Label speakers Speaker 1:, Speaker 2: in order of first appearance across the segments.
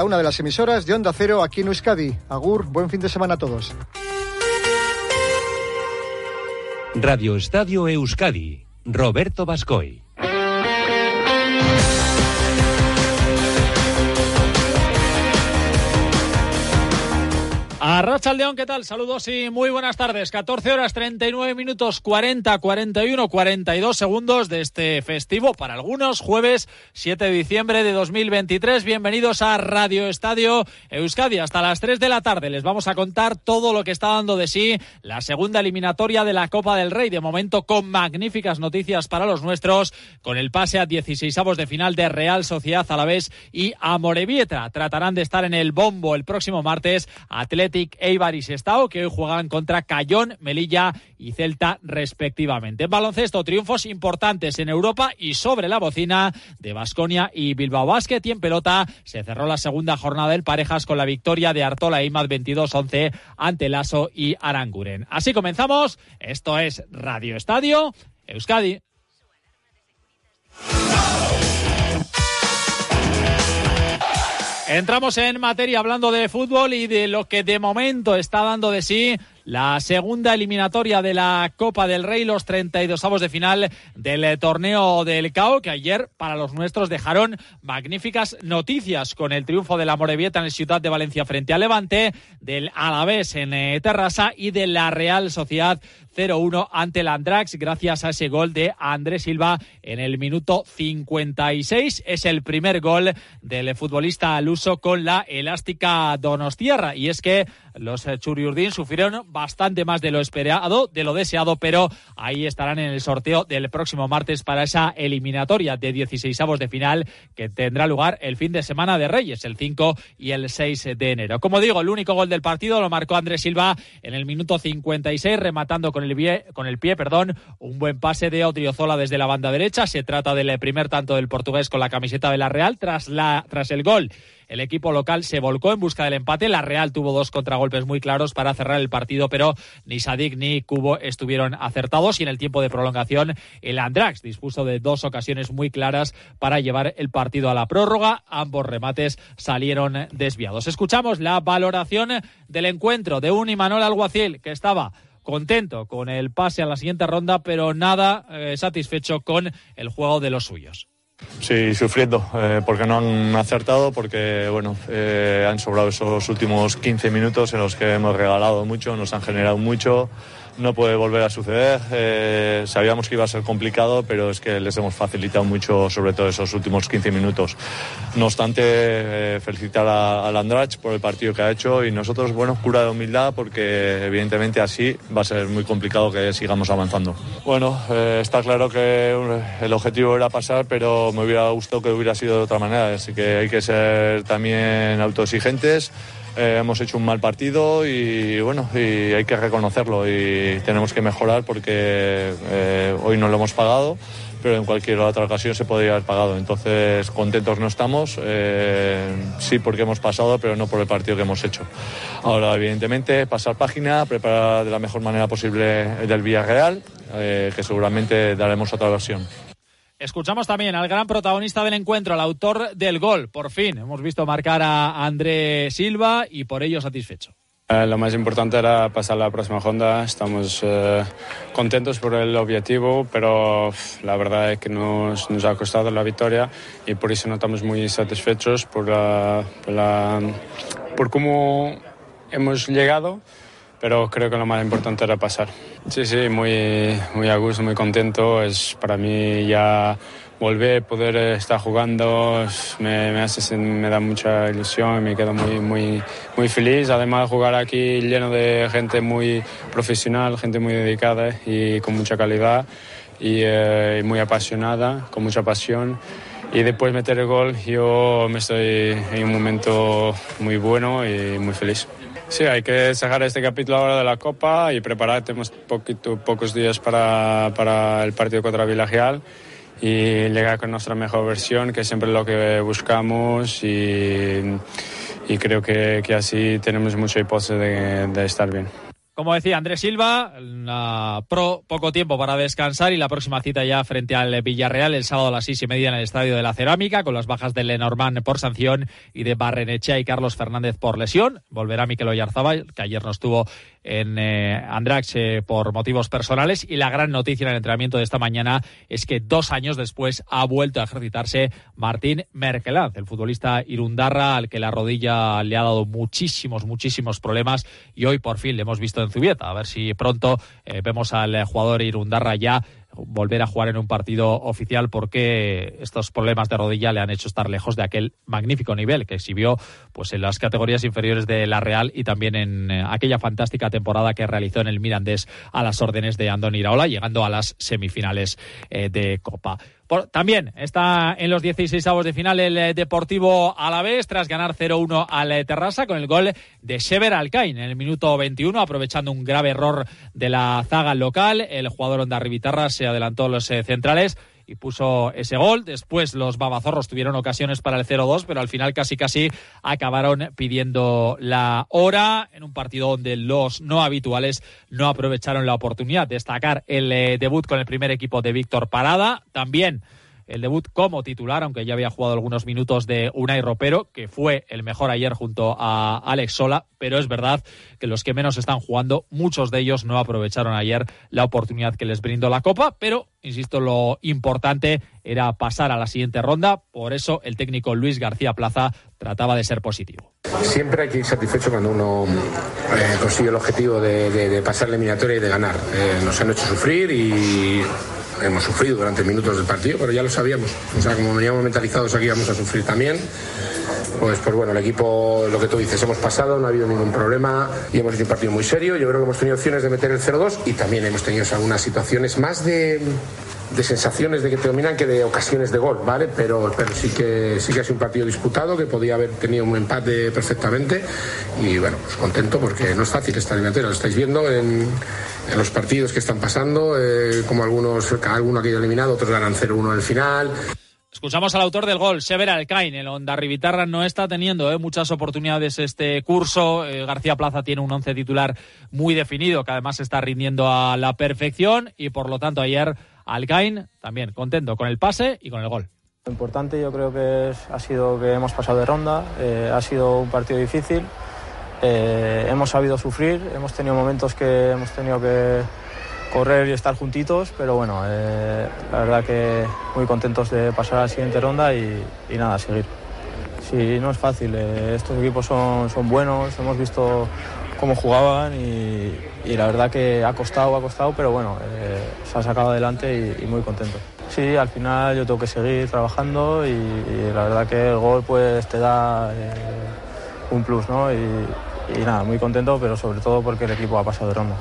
Speaker 1: a una de las emisoras de Onda Cero aquí en Euskadi. Agur, buen fin de semana a todos.
Speaker 2: Radio Estadio Euskadi, Roberto Bascoy.
Speaker 3: Arracha León, ¿qué tal? Saludos y muy buenas tardes. 14 horas 39 minutos 40, 41, 42 segundos de este festivo para algunos, jueves 7 de diciembre de 2023. Bienvenidos a Radio Estadio Euskadi. Hasta las 3 de la tarde les vamos a contar todo lo que está dando de sí la segunda eliminatoria de la Copa del Rey. De momento con magníficas noticias para los nuestros, con el pase a 16 avos de final de Real Sociedad Alavés y Amorebieta. Tratarán de estar en el bombo el próximo martes. Eibar y Sestao, que hoy juegan contra Cayón, Melilla y Celta respectivamente. En baloncesto, triunfos importantes en Europa y sobre la bocina de Basconia y Bilbao Basket. Y en pelota se cerró la segunda jornada del parejas con la victoria de Artola Imad 22-11 ante Lasso y Aranguren. Así comenzamos. Esto es Radio Estadio Euskadi. Entramos en materia hablando de fútbol y de lo que de momento está dando de sí la segunda eliminatoria de la Copa del Rey, los 32 avos de final del torneo del CAO, que ayer para los nuestros dejaron magníficas noticias con el triunfo de la Morevieta en el Ciudad de Valencia frente al Levante, del Alavés en eh, y de la Real Sociedad 0-1 ante el Andrax gracias a ese gol de Andrés Silva en el minuto 56. Es el primer gol del futbolista aluso con la elástica Donostierra y es que los eh, Churiurdin sufrieron bastante más de lo esperado, de lo deseado, pero ahí estarán en el sorteo del próximo martes para esa eliminatoria de 16 avos de final que tendrá lugar el fin de semana de Reyes, el 5 y el 6 de enero. Como digo, el único gol del partido lo marcó Andrés Silva en el minuto 56, rematando con el pie, con el pie perdón, un buen pase de Odriozola desde la banda derecha. Se trata del primer tanto del portugués con la camiseta de la Real tras, la, tras el gol el equipo local se volcó en busca del empate. La Real tuvo dos contragolpes muy claros para cerrar el partido, pero ni Sadik ni Cubo estuvieron acertados. Y en el tiempo de prolongación, el Andrax dispuso de dos ocasiones muy claras para llevar el partido a la prórroga. Ambos remates salieron desviados. Escuchamos la valoración del encuentro de un Imanol Alguacil que estaba contento con el pase a la siguiente ronda, pero nada eh, satisfecho con el juego de los suyos.
Speaker 4: Sí, sufriendo, eh, porque no han acertado, porque bueno, eh, han sobrado esos últimos 15 minutos en los que hemos regalado mucho, nos han generado mucho no puede volver a suceder. Eh, sabíamos que iba a ser complicado, pero es que les hemos facilitado mucho, sobre todo esos últimos 15 minutos. No obstante, eh, felicitar a, a, Landrach por el partido que ha hecho y nosotros, bueno, cura de humildad porque evidentemente así va a ser muy complicado que sigamos avanzando. Bueno, eh, está claro que el objetivo era pasar, pero me hubiera gustado que hubiera sido de otra manera, así que hay que ser también autoexigentes. Eh, hemos hecho un mal partido y bueno, y hay que reconocerlo y tenemos que mejorar porque eh, hoy no lo hemos pagado, pero en cualquier otra ocasión se podría haber pagado. Entonces, contentos no estamos, eh, sí porque hemos pasado, pero no por el partido que hemos hecho. Ahora, evidentemente, pasar página, preparar de la mejor manera posible el del Villarreal, que seguramente daremos otra versión.
Speaker 3: Escuchamos también al gran protagonista del encuentro, al autor del gol. Por fin hemos visto marcar a André Silva y por ello satisfecho.
Speaker 5: Eh, lo más importante era pasar la próxima ronda. Estamos eh, contentos por el objetivo, pero la verdad es que nos, nos, ha costado la victoria y por eso no estamos muy satisfechos por, la, por, la, por cómo hemos llegado pero creo que lo más importante era pasar. Sí, sí, muy, muy a gusto, muy contento. Es para mí ya volver, poder estar jugando, me, me, hace, me da mucha ilusión y me quedo muy, muy, muy feliz. Además, jugar aquí lleno de gente muy profesional, gente muy dedicada y con mucha calidad y, eh, muy apasionada, con mucha pasión. Y después meter el gol, yo me estoy en un momento muy bueno y muy feliz. Sí, hay que sacar este capítulo ahora de la Copa y preparar. Tenemos poquito, pocos días para, para el partido contra Villagial y llegar con nuestra mejor versión, que es siempre lo que buscamos y, creo que, que, así tenemos mucha hipótesis de estar bien.
Speaker 3: Como decía Andrés Silva, una pro poco tiempo para descansar y la próxima cita ya frente al Villarreal el sábado a las seis y media en el Estadio de la Cerámica con las bajas de Lenormand por sanción y de Barrenechea y Carlos Fernández por lesión. Volverá Miquel Oyarzabal, que ayer no estuvo en eh, Andrax eh, por motivos personales y la gran noticia en el entrenamiento de esta mañana es que dos años después ha vuelto a ejercitarse Martín Merkeland, el futbolista irundarra al que la rodilla le ha dado muchísimos, muchísimos problemas y hoy por fin le hemos visto en Zubieta. A ver si pronto eh, vemos al jugador irundarra ya volver a jugar en un partido oficial porque estos problemas de rodilla le han hecho estar lejos de aquel magnífico nivel que exhibió pues en las categorías inferiores de la Real y también en eh, aquella fantástica temporada que realizó en el Mirandés a las órdenes de Andoni Iraola llegando a las semifinales eh, de Copa también está en los 16 avos de final el eh, Deportivo Alavés tras ganar 0-1 al eh, Terrassa con el gol de Shever Alcain en el minuto 21 aprovechando un grave error de la zaga local. El jugador Onda Rivitarra se adelantó a los eh, centrales y puso ese gol. Después los babazorros tuvieron ocasiones para el 0-2, pero al final casi casi acabaron pidiendo la hora en un partido donde los no habituales no aprovecharon la oportunidad. Destacar el eh, debut con el primer equipo de Víctor Parada. También el debut como titular, aunque ya había jugado algunos minutos de Unai Ropero, que fue el mejor ayer junto a Alex Sola, pero es verdad que los que menos están jugando, muchos de ellos no aprovecharon ayer la oportunidad que les brindó la Copa, pero, insisto, lo importante era pasar a la siguiente ronda, por eso el técnico Luis García Plaza trataba de ser positivo.
Speaker 6: Siempre hay que ir satisfecho cuando uno eh, consigue el objetivo de, pasar la eliminatoria y de ganar. Eh, nos han hecho sufrir y hemos sufrido durante minutos del partido, pero ya lo sabíamos. O sea, como veníamos mentalizados aquí íbamos a sufrir también. Pues, pues bueno, el equipo, lo que tú dices, hemos pasado, no ha habido ningún problema y hemos hecho un partido muy serio. Yo creo que hemos tenido opciones de meter el 0-2 y también hemos tenido algunas situaciones más de, sensaciones de que te dominan que de ocasiones de gol, ¿vale? Pero, pero sí que sí que ha sido un partido disputado, que podía haber tenido un empate perfectamente y bueno, pues contento porque no es fácil esta eliminatoria, lo estáis viendo en, en los partidos que están pasando, eh, como algunos, alguno ha quedado eliminado, otros ganan 0-1 en el final.
Speaker 3: Escuchamos al autor del gol, Sever Alcain. El Onda Rivitarra no está teniendo eh, muchas oportunidades este curso. Eh, García Plaza tiene un once titular muy definido, que además está rindiendo a la perfección. Y por lo tanto, ayer Alcain también contento con el pase y con el gol.
Speaker 7: Lo importante yo creo que ha sido que hemos pasado de ronda. ha sido un partido difícil. Eh, hemos sabido sufrir, hemos tenido momentos que hemos tenido que correr y estar juntitos, pero bueno, eh, la verdad que muy contentos de pasar a la siguiente ronda y, nada, seguir. Sí, no es fácil, eh, estos equipos son, buenos, hemos visto cómo jugaban y, la verdad que ha costado, ha costado, pero bueno, se ha sacado adelante y, muy contento. Sí, al final yo tengo que seguir trabajando y, la verdad que el gol pues te da un plus, ¿no? Y nada, muy contento, pero sobre todo porque el equipo ha pasado de ronda.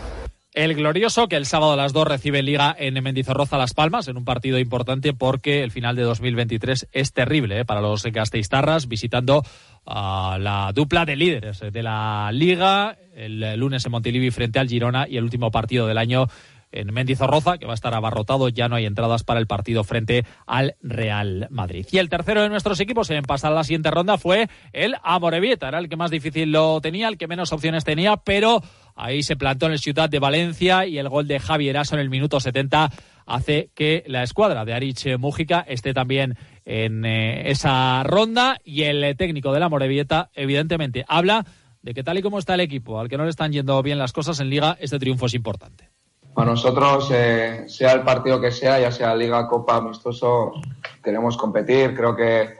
Speaker 3: El glorioso que el sábado a las 2 recibe Liga en Mendizorroza Las Palmas en un partido importante porque el final de 2023 es terrible ¿eh? para los gasteiztarras visitando a la dupla de líderes de la Liga el lunes en Montilivi frente al Girona y el último partido del año en Mendizorroza, que va a estar abarrotado, ya no hay entradas para el partido frente al Real Madrid. Y el tercero de nuestros equipos en pasar a la siguiente ronda fue el Amorebieta, era el que más difícil lo tenía, el que menos opciones tenía, pero ahí se plantó en el Ciudad de Valencia y el gol de Javier Aso en el minuto 70 hace que la escuadra de Arich Mújica esté también en eh, esa ronda y el técnico de la Amorebieta evidentemente habla de que tal y como está el equipo, al que no le están yendo bien las cosas en liga, este triunfo es importante.
Speaker 8: Para nosotros, eh, sea el partido que sea, ya sea Liga, Copa, Amistoso, queremos competir. Creo que,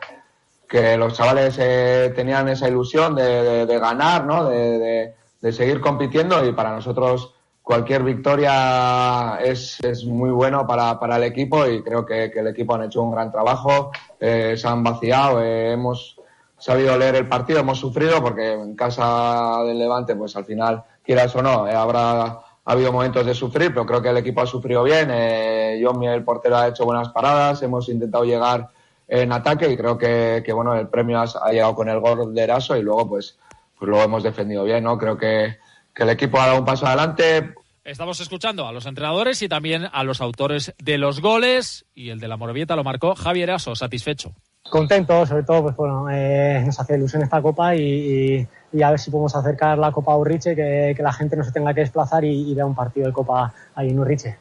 Speaker 8: que los chavales eh, tenían esa ilusión de, ganar, ¿no? De, seguir compitiendo y para nosotros cualquier victoria es, es muy bueno para, para, el equipo y creo que, el equipo han hecho un gran trabajo, eh, se han vaciado, hemos sabido leer el partido, hemos sufrido porque en casa del Levante, pues al final, quieras o no, habrá ha habido momentos de sufrir, pero creo que el equipo ha sufrido bien. Eh, John, el portero, ha hecho buenas paradas, hemos intentado llegar en ataque y creo que, bueno, el premio ha, llegado con el gol de Eraso y luego pues, pues lo hemos defendido bien, ¿no? Creo que, el equipo ha dado un paso adelante.
Speaker 3: Estamos escuchando a los entrenadores y también a los autores de los goles y el de la Morevieta lo marcó Javier Eraso, satisfecho.
Speaker 9: Contento, sobre todo, pues bueno, eh, nos hace ilusión esta copa y
Speaker 7: a ver si podemos acercar la Copa a Urriche, que, que la gente no se tenga que desplazar y, y vea un partido de Copa ahí en Urriche.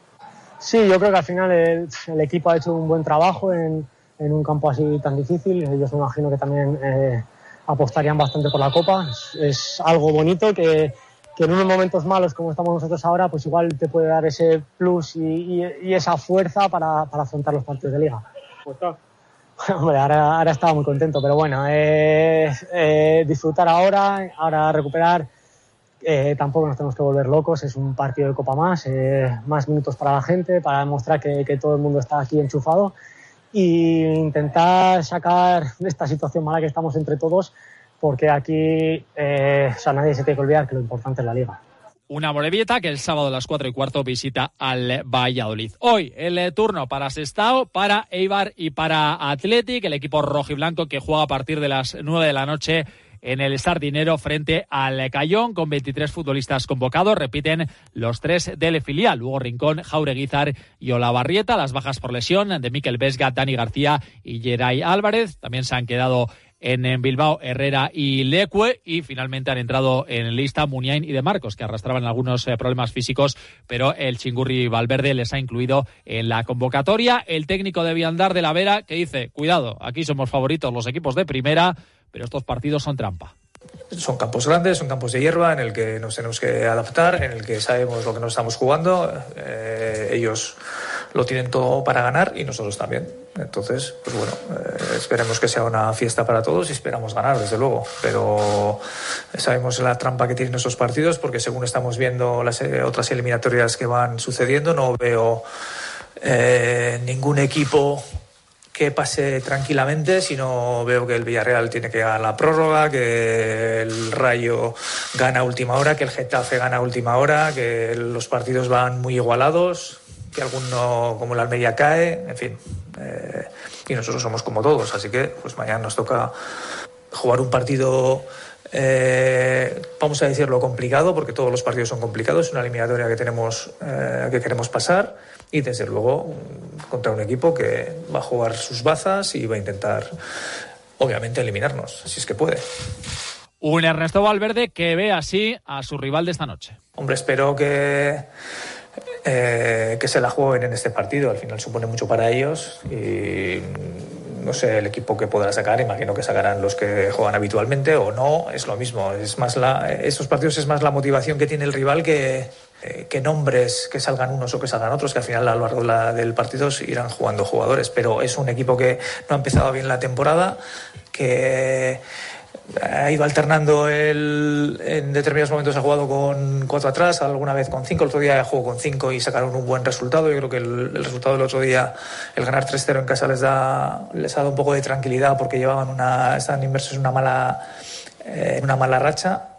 Speaker 7: Sí, yo creo que al final el, equipo ha hecho un buen trabajo en, en, un campo así tan difícil. Ellos me imagino que también eh, apostarían bastante por la Copa. Es, algo bonito que, que, en unos momentos malos como estamos nosotros ahora, pues igual te puede dar ese plus y, y, esa fuerza para, para, afrontar los partidos de liga. Ahora, ahora estaba muy contento, pero bueno, eh, disfrutar ahora, ahora recuperar. Eh, tampoco nos tenemos que volver locos, es un partido de Copa más, eh, más minutos para la gente, para demostrar que, todo el mundo está aquí enchufado e intentar sacar de esta situación mala que estamos entre todos, porque aquí eh, o sea, nadie se tiene que olvidar que lo importante es la liga
Speaker 3: una Morevieta que el sábado a las 4 y cuarto visita al Valladolid. Hoy el turno para Sestao, para Eibar y para Athletic, el equipo rojo y blanco que juega a partir de las 9 de la noche en el Sardinero frente al Cayón con 23 futbolistas convocados. Repiten los tres del filial, Hugo Rincón, Jaureguizar y Olavarrieta. Las bajas por lesión de Miquel Vesga, Dani García y Geray Álvarez. También se han quedado en Bilbao, Herrera y Leque y finalmente han entrado en lista Muniain y De Marcos, que arrastraban algunos eh, problemas físicos, pero el Chingurri Valverde les ha incluido en la convocatoria. El técnico de Viandar de la Vera que dice, cuidado, aquí somos favoritos los equipos de primera, pero estos partidos son trampa.
Speaker 9: Son campos grandes, son campos de hierba en el que nos tenemos que adaptar, en el que sabemos lo que nos estamos jugando. Eh, ellos lo tienen todo para ganar y nosotros también. Entonces, pues bueno, eh, esperemos que sea una fiesta para todos y esperamos ganar, desde luego. Pero sabemos la trampa que tienen esos partidos porque según estamos viendo las eh, otras eliminatorias que van sucediendo, no veo ningún equipo que pase tranquilamente, sino veo que el Villarreal tiene que ganar la prórroga, que el Rayo gana a última hora, que el Getafe gana a última hora, que los partidos van muy igualados, que alguno como la Almería cae, en fin. Eh, y nosotros somos como todos, así que pues mañana nos toca jugar un partido, eh, vamos a decirlo complicado, porque todos los partidos son complicados, es una eliminatoria que tenemos, eh, que queremos pasar y desde luego contra un equipo que va a jugar sus bazas y va a intentar, obviamente, eliminarnos, si es que puede.
Speaker 3: Un Ernesto Valverde que ve así a su rival de esta noche.
Speaker 9: Hombre, espero que eh, que se la jueguen en este partido. Al final supone mucho para ellos y no sé el equipo que podrá sacar. Imagino que sacarán los que juegan habitualmente o no. Es lo mismo. Es más la, estos partidos es más la motivación que tiene el rival que, eh, que nombres que salgan unos o que salgan otros, que al final a lo largo la, del partido irán jugando jugadores. Pero es un equipo que no ha empezado bien la temporada, que ha ido alternando el, en determinados momentos ha jugado con cuatro atrás, alguna vez con cinco, el otro día jugó con cinco y sacaron un buen resultado. Yo creo que el, resultado del otro día, el ganar 3-0 en casa les da les ha dado un poco de tranquilidad porque llevaban una, estaban inmersos en una mala, eh, una mala racha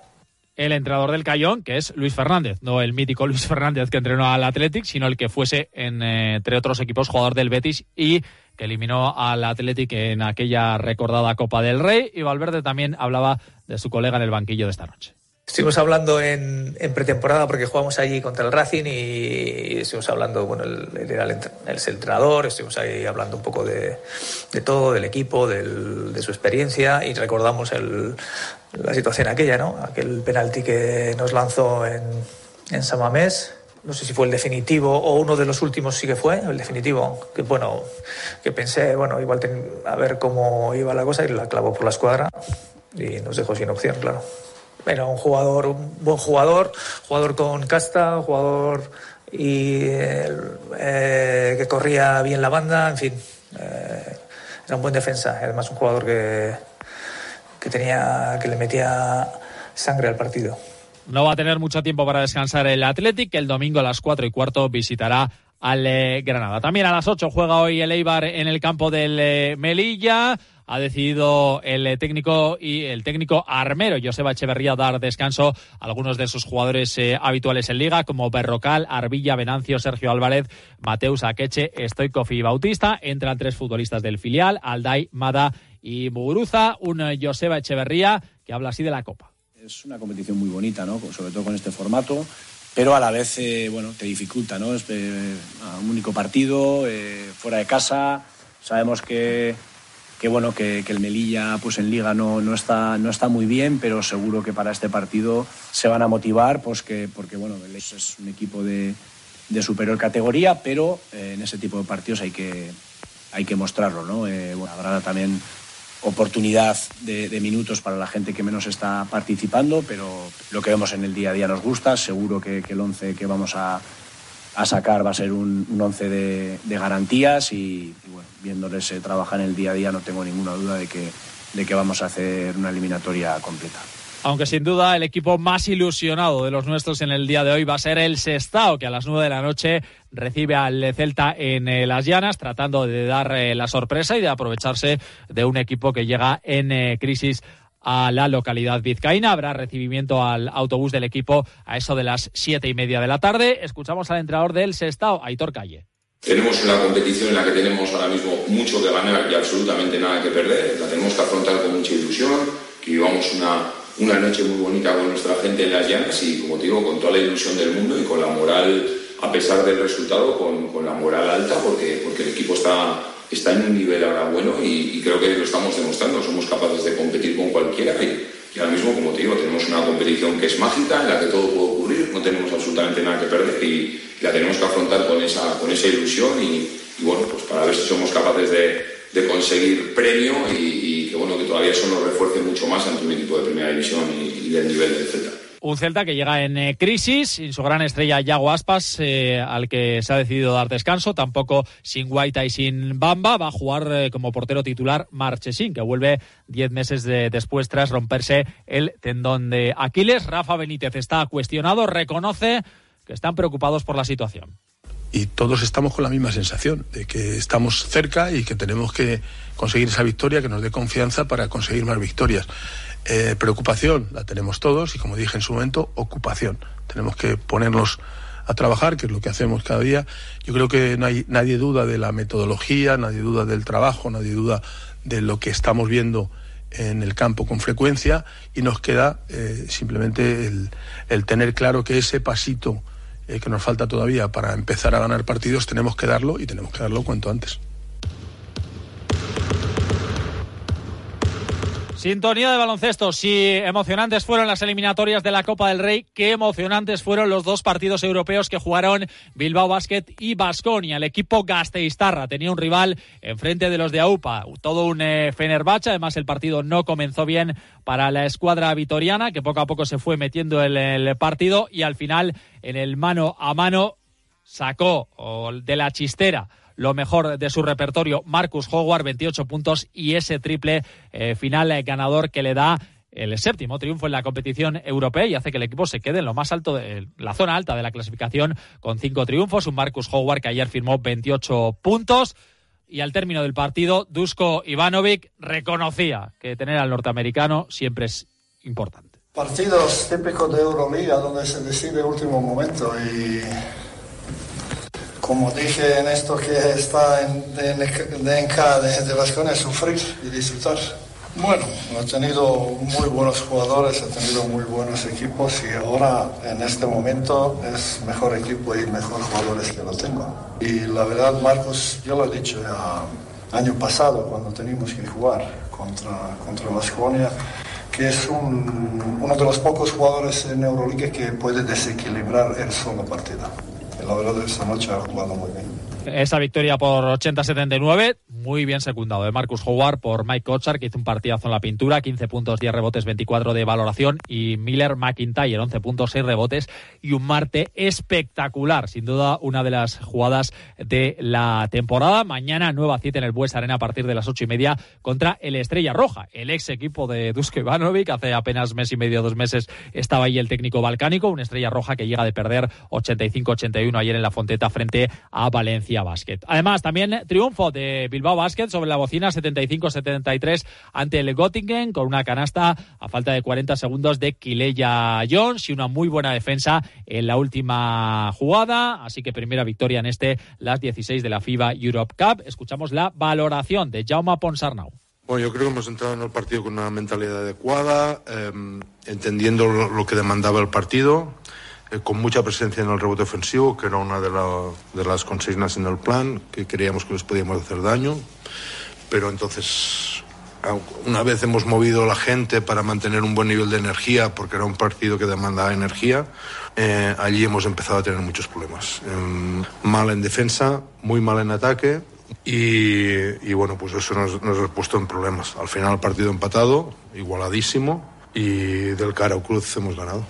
Speaker 3: el entrenador del Cayón, que es Luis Fernández, no el mítico Luis Fernández que entrenó al Athletic, sino el que fuese, en, eh, entre otros equipos, jugador del Betis y que eliminó al Athletic en aquella recordada Copa del Rey. Y Valverde también hablaba de su colega en el banquillo de esta noche.
Speaker 9: Estuvimos hablando en, pretemporada porque jugamos allí contra el Racing y estuvimos hablando, bueno, él, era el, entrenador, estuvimos ahí hablando un poco de, todo, del equipo, de su experiencia y recordamos el, la situación aquella, ¿no? Aquel penalti que nos lanzó en, en Samamés. No sé si fue el definitivo o uno de los últimos sí que fue, el definitivo, que bueno, que pensé, bueno, igual ten, a ver cómo iba la cosa y la clavó por la escuadra y nos dejó sin opción, claro. Era un jugador, un buen jugador, jugador con casta, jugador y eh, que corría bien la banda, en fin, eh, era un buen defensa, además un jugador que, que tenía que le metía sangre al partido.
Speaker 3: No va a tener mucho tiempo para descansar el Athletic, el domingo a las 4 y cuarto visitará al eh, Granada. También a las 8 juega hoy el Eibar en el campo del eh, Melilla. Ha decidido el eh, técnico y el técnico armero Joseba Echeverría dar descanso a algunos de sus jugadores habituales en liga, como Berrocal, Arbilla, Venancio, Sergio Álvarez, Mateus Akeche, Stoikov y Bautista. Entran tres futbolistas del filial, Alday, Mada y Muguruza. Un Joseba Echeverría que habla así de la Copa.
Speaker 10: Es una competición muy bonita, ¿no? Sobre todo con este formato pero a la vez eh, bueno te dificulta no es eh, un único partido eh, fuera de casa sabemos que que bueno, que, el Melilla pues en Liga no, no, está, no está muy bien, pero seguro que para este partido se van a motivar, pues que, porque bueno, el es un equipo de, de superior categoría, pero eh, en ese tipo de partidos hay que, hay que mostrarlo, ¿no? Eh, bueno, habrá también oportunidad de, minutos para la gente que menos está participando, pero lo que vemos en el día a día nos gusta. Seguro que, el 11 que vamos a, sacar va a ser un, un 11 de, garantías y, bueno, viéndoles eh, trabajar en el día a día no tengo ninguna duda de que, de que vamos a hacer una eliminatoria completa.
Speaker 3: Aunque sin duda el equipo más ilusionado de los nuestros en el día de hoy va a ser el Sestao, que a las 9 de la noche recibe al Celta en eh, las llanas, tratando de dar eh, la sorpresa y de aprovecharse de un equipo que llega en eh, crisis a la localidad vizcaína. Habrá recibimiento al autobús del equipo a eso de las siete y media de la tarde. Escuchamos al entrenador del Sestao, Aitor Calle.
Speaker 11: Tenemos una competición en la que tenemos ahora mismo mucho que ganar y absolutamente nada que perder. La tenemos que afrontar con mucha ilusión, que vivamos una una noche muy bonita con nuestra gente en las llanas y, como te digo, con toda la ilusión del mundo y con la moral, a pesar del resultado, con, con la moral alta, porque, porque el equipo está, está en un nivel ahora bueno y, creo que lo estamos demostrando. Somos capaces de competir con cualquiera y, ahora mismo, como te digo, tenemos una competición que es mágica, en la que todo puede ocurrir, no tenemos absolutamente nada que perder y, la tenemos que afrontar con esa, con esa ilusión y, bueno, pues para ver si somos capaces de, de conseguir premio y bueno, que todavía eso nos refuerce mucho más ante un equipo de primera división y, del nivel del Celta.
Speaker 3: Un Celta que llega en eh, crisis, sin su gran estrella Yago Aspas, eh, al que se ha decidido dar descanso, tampoco sin Guaita y sin Bamba, va a jugar eh, como portero titular Marchesín, que vuelve diez meses después tras romperse el tendón de Aquiles. Rafa Benítez está cuestionado, reconoce que están preocupados por la situación
Speaker 12: y todos estamos con la misma sensación de que estamos cerca y que tenemos que conseguir esa victoria que nos dé confianza para conseguir más victorias. Eh, preocupación la tenemos todos y como dije en su momento, ocupación. Tenemos que ponernos a trabajar, que es lo que hacemos cada día. Yo creo que no hay, nadie duda de la metodología, nadie duda del trabajo, nadie duda de lo que estamos viendo en el campo con frecuencia y nos queda eh, simplemente el, el tener claro que ese pasito eh, que nos falta todavía para empezar a ganar partidos, tenemos que darlo y tenemos que darlo cuanto antes.
Speaker 3: Sintonía de baloncesto. Si emocionantes fueron las eliminatorias de la Copa del Rey, qué emocionantes fueron los dos partidos europeos que jugaron Bilbao Basket y Basconia. El equipo Gasteiztarra tenía un rival enfrente de los de AUPA. Todo un eh, Fenerbahce. Además, el partido no comenzó bien para la escuadra vitoriana, que poco a poco se fue metiendo en el partido y al final, en el mano a mano, sacó de la chistera lo mejor de su repertorio, Marcus Howard, 28 puntos y ese triple eh, final eh, ganador que le da el séptimo triunfo en la competición europea y hace que el equipo se quede en lo más alto de la zona alta de la clasificación con cinco triunfos. Un Marcus Howard que ayer firmó 28 puntos. Y al término del partido, Dusko Ivanovic reconocía que tener al norteamericano siempre es importante.
Speaker 13: Partidos típicos de Euroliga donde se decide último momento y como dije en esto que está en DNK de, de Vasconia, sufrir y disfrutar. Bueno, ha tenido muy buenos jugadores, ha tenido muy buenos equipos y ahora en este momento es mejor equipo y mejor jugadores que lo tengo. Y la verdad, Marcos, yo lo he dicho año pasado cuando teníamos que jugar contra, contra Vasconia, que es uno de los pocos jugadores en Euroliga que puede desequilibrar el solo partido la verdad esta noche
Speaker 3: Esa victoria por 80-79, muy bien secundado de Marcus Howard por Mike Kochar, que hizo un partidazo en la pintura, 15 puntos, 10 rebotes, 24 de valoración, y Miller McIntyre, 11 puntos, 6 rebotes, y un Marte espectacular, sin duda una de las jugadas de la temporada. Mañana nueva cita en el Bues Arena a partir de las 8 y media contra el Estrella Roja, el ex equipo de Dusko Ivanovic, hace apenas mes y medio, dos meses estaba ahí el técnico balcánico, una Estrella Roja que llega de perder 85-81 ayer en la Fonteta frente a Valencia Además, también triunfo de Bilbao Basket sobre la bocina 75-73 ante el Göttingen con una canasta a falta de 40 segundos de Kileya Jones y una muy buena defensa en la última jugada. Así que primera victoria en este, las 16 de la FIBA Europe Cup. Escuchamos la valoración de Jaume Ponsarnau.
Speaker 12: Bueno, yo creo que hemos entrado en el partido con una mentalidad adecuada, em, entendiendo lo, que demandaba el partido. Eh, con mucha presencia en el rebote ofensivo, que era una de, de, las consignas en el plan, que creíamos que les podíamos hacer daño. pero entonces una vez hemos movido la gente para mantener un buen nivel de energía, porque era un partido que demandaba energía, eh, allí hemos empezado a tener muchos problemas. Eh, mal en defensa, muy mal en ataque. Y, y bueno, pues eso nos, nos, ha puesto en problemas. Al final partido empatado, igualadísimo, y del cara cruz hemos ganado.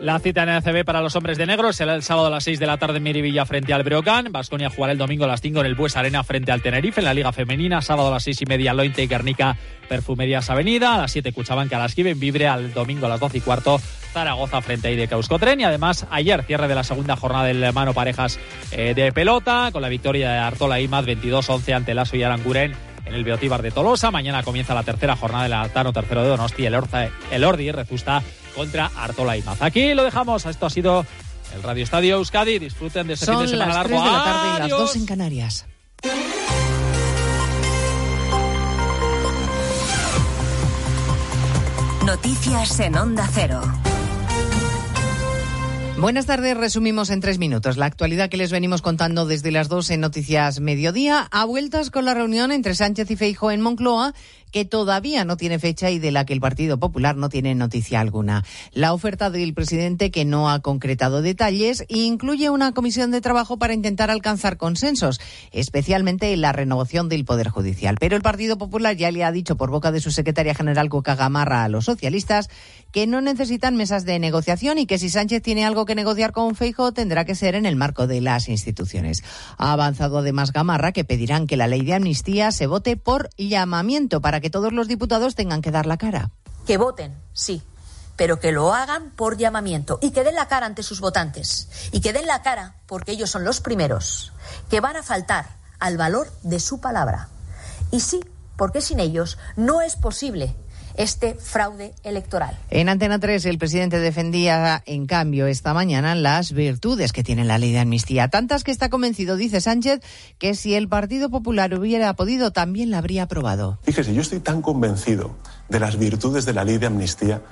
Speaker 3: La cita en el ACB para los hombres de negro será el sábado a las 6 de la tarde en Miribilla frente al Breogán. Vasconia jugará el domingo a las 5 en el Bues Arena frente al Tenerife en la Liga Femenina. Sábado a las 6 y media Lointe y Guernica Perfumerías Avenida. A las 7 Cuchabanca a las en Vibre. Al domingo a las 12 y cuarto Zaragoza frente a Ide Euskotren. Y además ayer cierre de la segunda jornada del mano parejas eh, de pelota con la victoria de Artola Imaz 22-11 ante Lasso y Aranguren en el Beotíbar de Tolosa. Mañana comienza la tercera jornada del Altano tercero de Donosti. El, Orza, el Ordi Rezusta contra Artola y Maz. Aquí lo dejamos. Esto ha sido el Radio Estadio Euskadi. Disfruten de este
Speaker 14: Son
Speaker 3: fin de semana
Speaker 14: las
Speaker 3: largo.
Speaker 14: 3 de la tarde y las
Speaker 3: Adiós.
Speaker 14: 2 en Canarias.
Speaker 15: Noticias en Onda Cero.
Speaker 14: Buenas tardes, resumimos en tres minutos la actualidad que les venimos contando desde las dos en Noticias Mediodía. A vueltas con la reunión entre Sánchez y Feijo en Moncloa, que todavía no tiene fecha y de la que el Partido Popular no tiene noticia alguna. La oferta del presidente, que no ha concretado detalles, incluye una comisión de trabajo para intentar alcanzar consensos, especialmente en la renovación del Poder Judicial. Pero el Partido Popular ya le ha dicho por boca de su secretaria general Cuca Gamarra a los socialistas que no necesitan mesas de negociación y que si Sánchez tiene algo que negociar con Feijo tendrá que ser en el marco de las instituciones. Ha avanzado además Gamarra que pedirán que la ley de amnistía se vote por llamamiento para que todos los diputados tengan que dar la cara.
Speaker 16: Que voten, sí, pero que lo hagan por llamamiento y que den la cara ante sus votantes. Y que den la cara, porque ellos son los primeros, que van a faltar al valor de su palabra. Y sí, porque sin ellos no es posible este fraude electoral.
Speaker 14: En Antena 3, el presidente defendía, en cambio, esta mañana las virtudes que tiene la ley de amnistía. Tantas que está convencido, dice Sánchez, que si el Partido Popular hubiera podido, también la habría aprobado.
Speaker 17: Fíjese, yo estoy tan convencido de las virtudes de la ley de amnistía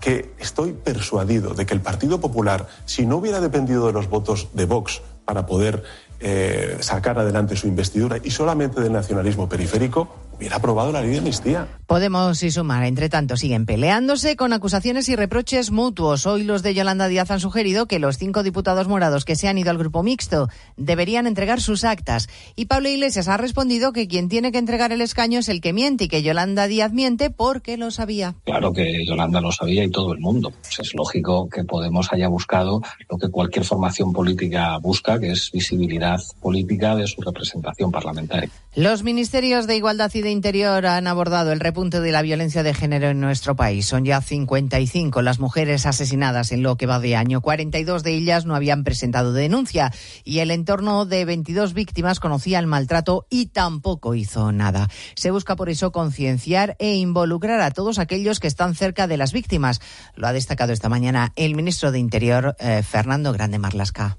Speaker 17: que estoy persuadido de que el Partido Popular, si no hubiera dependido de los votos de Vox para poder eh, sacar adelante su investidura y solamente del nacionalismo periférico, hubiera aprobado la ley de amnistía.
Speaker 14: Podemos y Sumar, entre tanto, siguen peleándose con acusaciones y reproches mutuos. Hoy los de Yolanda Díaz han sugerido que los cinco diputados morados que se han ido al grupo mixto deberían entregar sus actas. Y Pablo Iglesias ha respondido que quien tiene que entregar el escaño es el que miente y que Yolanda Díaz miente porque lo sabía.
Speaker 18: Claro que Yolanda lo sabía y todo el mundo. Pues es lógico que Podemos haya buscado lo que cualquier formación política busca, que es visibilidad política de su representación parlamentaria.
Speaker 14: Los ministerios de Igualdad y de Interior han abordado el repunte de la violencia de género en nuestro país. Son ya 55 las mujeres asesinadas en lo que va de año. 42 de ellas no habían presentado denuncia y el entorno de 22 víctimas conocía el maltrato y tampoco hizo nada. Se busca por eso concienciar e involucrar a todos aquellos que están cerca de las víctimas. Lo ha destacado esta mañana el ministro de Interior, eh, Fernando Grande Marlasca.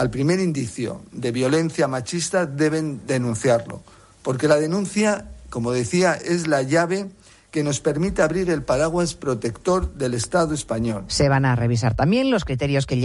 Speaker 19: Al primer indicio de violencia machista deben denunciarlo, porque la denuncia, como decía, es la llave que nos permite abrir el paraguas protector del Estado español.
Speaker 14: Se van a revisar también los criterios que